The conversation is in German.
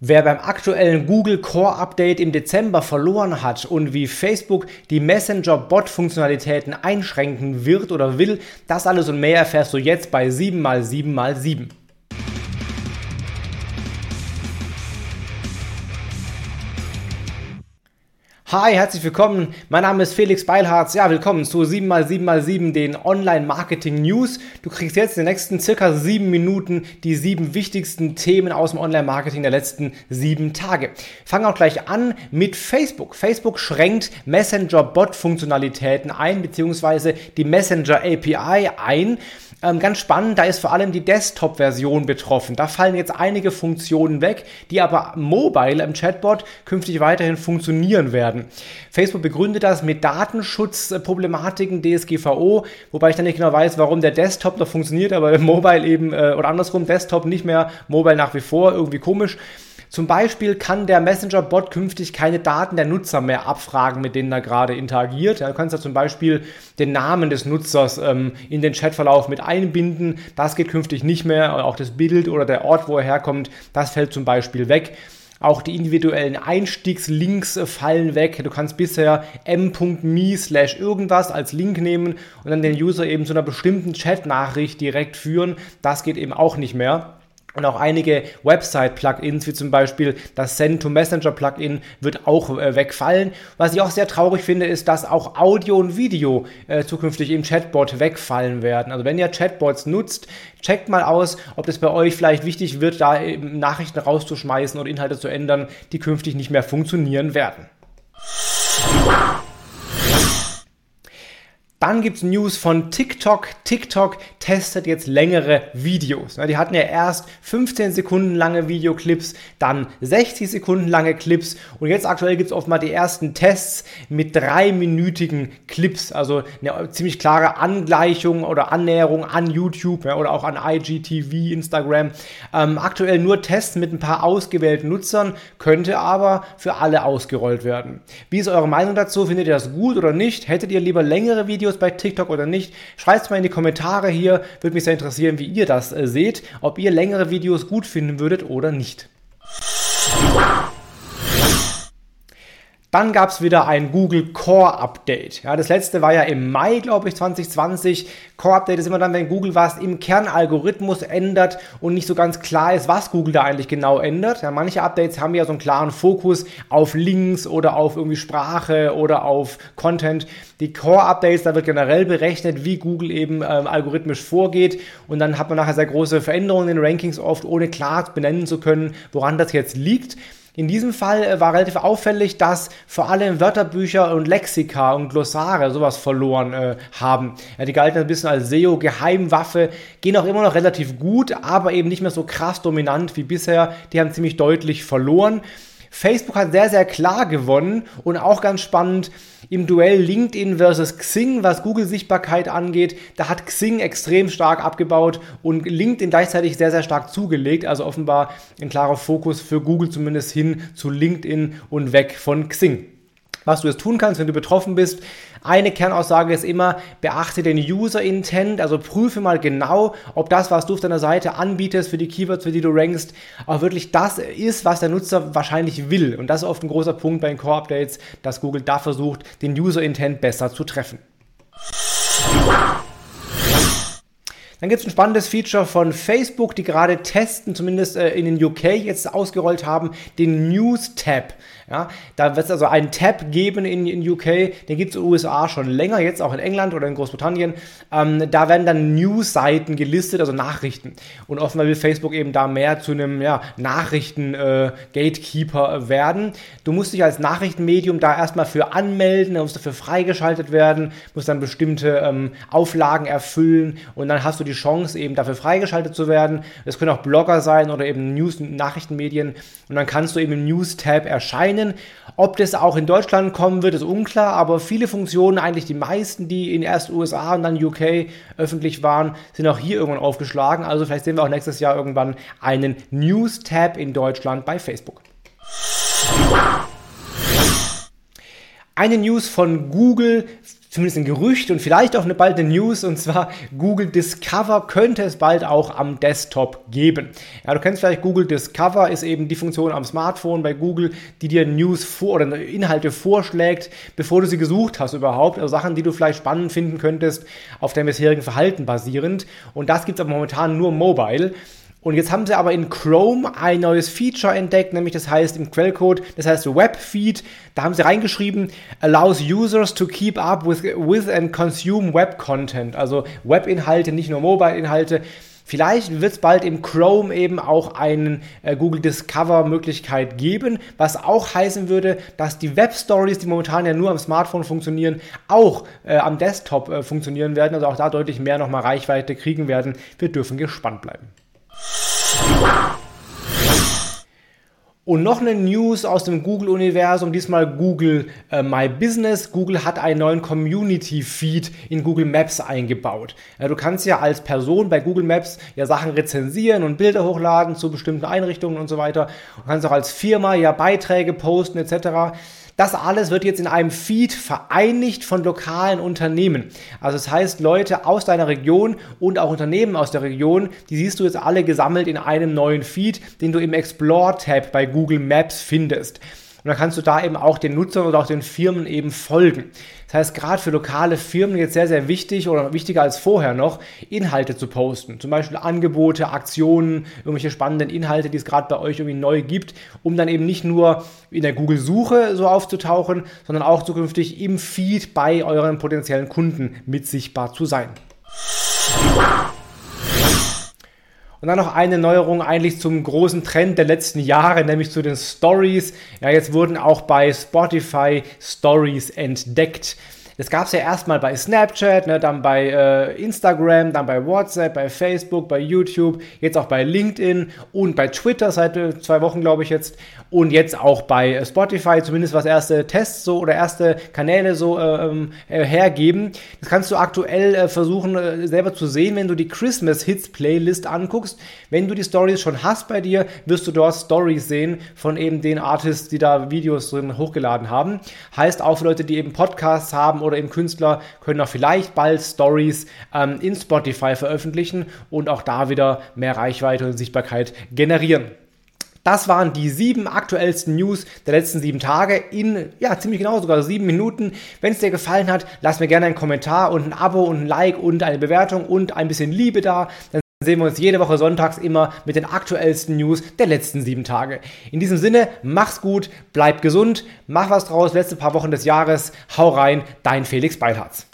Wer beim aktuellen Google Core Update im Dezember verloren hat und wie Facebook die Messenger-Bot-Funktionalitäten einschränken wird oder will, das alles und mehr erfährst du jetzt bei 7x7x7. Hi, herzlich willkommen. Mein Name ist Felix Beilharz. Ja, willkommen zu 7x7x7, den Online-Marketing-News. Du kriegst jetzt in den nächsten circa sieben Minuten die sieben wichtigsten Themen aus dem Online-Marketing der letzten sieben Tage. Fangen auch gleich an mit Facebook. Facebook schränkt Messenger-Bot-Funktionalitäten ein, beziehungsweise die Messenger-API ein. Ähm, ganz spannend, da ist vor allem die Desktop-Version betroffen. Da fallen jetzt einige Funktionen weg, die aber mobile im Chatbot künftig weiterhin funktionieren werden. Facebook begründet das mit Datenschutzproblematiken, DSGVO, wobei ich dann nicht genau weiß, warum der Desktop noch funktioniert, aber mobile eben, äh, oder andersrum, Desktop nicht mehr, mobile nach wie vor, irgendwie komisch. Zum Beispiel kann der Messenger-Bot künftig keine Daten der Nutzer mehr abfragen, mit denen er gerade interagiert. Ja, du kannst ja zum Beispiel den Namen des Nutzers ähm, in den Chatverlauf mit einbinden. Das geht künftig nicht mehr. Auch das Bild oder der Ort, wo er herkommt, das fällt zum Beispiel weg. Auch die individuellen Einstiegslinks äh, fallen weg. Du kannst bisher m.me slash irgendwas als Link nehmen und dann den User eben zu einer bestimmten Chat-Nachricht direkt führen. Das geht eben auch nicht mehr. Und auch einige Website-Plugins, wie zum Beispiel das Send-to-Messenger-Plugin, wird auch äh, wegfallen. Was ich auch sehr traurig finde, ist, dass auch Audio und Video äh, zukünftig im Chatbot wegfallen werden. Also wenn ihr Chatbots nutzt, checkt mal aus, ob es bei euch vielleicht wichtig wird, da Nachrichten rauszuschmeißen oder Inhalte zu ändern, die künftig nicht mehr funktionieren werden. Dann gibt es News von TikTok. TikTok testet jetzt längere Videos. Die hatten ja erst 15 Sekunden lange Videoclips, dann 60 Sekunden lange Clips und jetzt aktuell gibt es oft mal die ersten Tests mit dreiminütigen Clips. Also eine ziemlich klare Angleichung oder Annäherung an YouTube oder auch an IGTV, Instagram. Ähm, aktuell nur Tests mit ein paar ausgewählten Nutzern, könnte aber für alle ausgerollt werden. Wie ist eure Meinung dazu? Findet ihr das gut oder nicht? Hättet ihr lieber längere Videos? Videos bei TikTok oder nicht? Schreibt es mal in die Kommentare hier. Würde mich sehr interessieren, wie ihr das äh, seht. Ob ihr längere Videos gut finden würdet oder nicht. Dann gab es wieder ein Google Core Update. Ja, das letzte war ja im Mai, glaube ich, 2020. Core Update ist immer dann, wenn Google was im Kernalgorithmus ändert und nicht so ganz klar ist, was Google da eigentlich genau ändert. Ja, manche Updates haben ja so einen klaren Fokus auf Links oder auf irgendwie Sprache oder auf Content. Die Core Updates, da wird generell berechnet, wie Google eben ähm, algorithmisch vorgeht und dann hat man nachher sehr große Veränderungen in den Rankings oft, ohne klar benennen zu können, woran das jetzt liegt. In diesem Fall äh, war relativ auffällig, dass vor allem Wörterbücher und Lexika und Glossare sowas verloren äh, haben. Ja, die galten ein bisschen als SEO-Geheimwaffe, gehen auch immer noch relativ gut, aber eben nicht mehr so krass dominant wie bisher. Die haben ziemlich deutlich verloren. Facebook hat sehr, sehr klar gewonnen und auch ganz spannend im Duell LinkedIn versus Xing, was Google-Sichtbarkeit angeht. Da hat Xing extrem stark abgebaut und LinkedIn gleichzeitig sehr, sehr stark zugelegt. Also offenbar ein klarer Fokus für Google zumindest hin zu LinkedIn und weg von Xing was du jetzt tun kannst, wenn du betroffen bist. Eine Kernaussage ist immer, beachte den User Intent, also prüfe mal genau, ob das, was du auf deiner Seite anbietest für die Keywords, für die du rankst, auch wirklich das ist, was der Nutzer wahrscheinlich will. Und das ist oft ein großer Punkt bei den Core Updates, dass Google da versucht, den User Intent besser zu treffen. Dann gibt es ein spannendes Feature von Facebook, die gerade testen, zumindest äh, in den UK jetzt ausgerollt haben, den News Tab. Ja, da wird es also einen Tab geben in, in UK, den gibt es in den USA schon länger, jetzt auch in England oder in Großbritannien. Ähm, da werden dann News-Seiten gelistet, also Nachrichten. Und offenbar will Facebook eben da mehr zu einem ja, Nachrichten-Gatekeeper äh, werden. Du musst dich als Nachrichtenmedium da erstmal für anmelden, dann musst dafür freigeschaltet werden, musst dann bestimmte ähm, Auflagen erfüllen und dann hast du die Chance, eben dafür freigeschaltet zu werden. Das können auch Blogger sein oder eben News-Nachrichtenmedien. Und dann kannst du eben im News-Tab erscheinen. Ob das auch in Deutschland kommen wird, ist unklar, aber viele Funktionen, eigentlich die meisten, die in erst USA und dann UK öffentlich waren, sind auch hier irgendwann aufgeschlagen. Also vielleicht sehen wir auch nächstes Jahr irgendwann einen News-Tab in Deutschland bei Facebook. Eine News von Google zumindest ein Gerücht und vielleicht auch eine bald eine News und zwar Google Discover könnte es bald auch am Desktop geben. Ja, du kennst vielleicht Google Discover ist eben die Funktion am Smartphone bei Google, die dir News vor oder Inhalte vorschlägt, bevor du sie gesucht hast überhaupt, also Sachen, die du vielleicht spannend finden könntest auf deinem bisherigen Verhalten basierend und das gibt es aber momentan nur mobile. Und jetzt haben sie aber in Chrome ein neues Feature entdeckt, nämlich das heißt im Quellcode, das heißt Webfeed. Da haben sie reingeschrieben, allows users to keep up with, with and consume web content. Also Webinhalte, nicht nur Mobile-Inhalte. Vielleicht wird es bald im Chrome eben auch eine äh, Google Discover Möglichkeit geben, was auch heißen würde, dass die Web Stories, die momentan ja nur am Smartphone funktionieren, auch äh, am Desktop äh, funktionieren werden, also auch da deutlich mehr nochmal Reichweite kriegen werden. Wir dürfen gespannt bleiben. Und noch eine News aus dem Google-Universum, diesmal Google äh, My Business. Google hat einen neuen Community-Feed in Google Maps eingebaut. Ja, du kannst ja als Person bei Google Maps ja Sachen rezensieren und Bilder hochladen zu bestimmten Einrichtungen und so weiter. Du kannst auch als Firma ja Beiträge posten etc. Das alles wird jetzt in einem Feed vereinigt von lokalen Unternehmen. Also das heißt, Leute aus deiner Region und auch Unternehmen aus der Region, die siehst du jetzt alle gesammelt in einem neuen Feed, den du im Explore-Tab bei Google Maps findest. Und dann kannst du da eben auch den Nutzern oder auch den Firmen eben folgen. Das heißt, gerade für lokale Firmen jetzt sehr, sehr wichtig oder wichtiger als vorher noch, Inhalte zu posten. Zum Beispiel Angebote, Aktionen, irgendwelche spannenden Inhalte, die es gerade bei euch irgendwie neu gibt, um dann eben nicht nur in der Google-Suche so aufzutauchen, sondern auch zukünftig im Feed bei euren potenziellen Kunden mit sichtbar zu sein. Und dann noch eine Neuerung eigentlich zum großen Trend der letzten Jahre, nämlich zu den Stories. Ja, jetzt wurden auch bei Spotify Stories entdeckt. Das gab es ja erstmal bei Snapchat, ne, dann bei äh, Instagram, dann bei WhatsApp, bei Facebook, bei YouTube, jetzt auch bei LinkedIn und bei Twitter seit äh, zwei Wochen, glaube ich jetzt. Und jetzt auch bei äh, Spotify, zumindest was erste Tests so oder erste Kanäle so äh, ähm, äh, hergeben. Das kannst du aktuell äh, versuchen selber zu sehen, wenn du die Christmas Hits Playlist anguckst. Wenn du die Stories schon hast bei dir, wirst du dort Stories sehen von eben den Artists, die da Videos drin hochgeladen haben. Heißt auch für Leute, die eben Podcasts haben oder eben Künstler können auch vielleicht bald Stories ähm, in Spotify veröffentlichen und auch da wieder mehr Reichweite und Sichtbarkeit generieren. Das waren die sieben aktuellsten News der letzten sieben Tage in, ja, ziemlich genau sogar sieben Minuten. Wenn es dir gefallen hat, lass mir gerne einen Kommentar und ein Abo und ein Like und eine Bewertung und ein bisschen Liebe da. Dann sehen wir uns jede Woche sonntags immer mit den aktuellsten News der letzten sieben Tage. In diesem Sinne, mach's gut, bleib gesund, mach was draus, letzte paar Wochen des Jahres, hau rein, dein Felix Beilharz.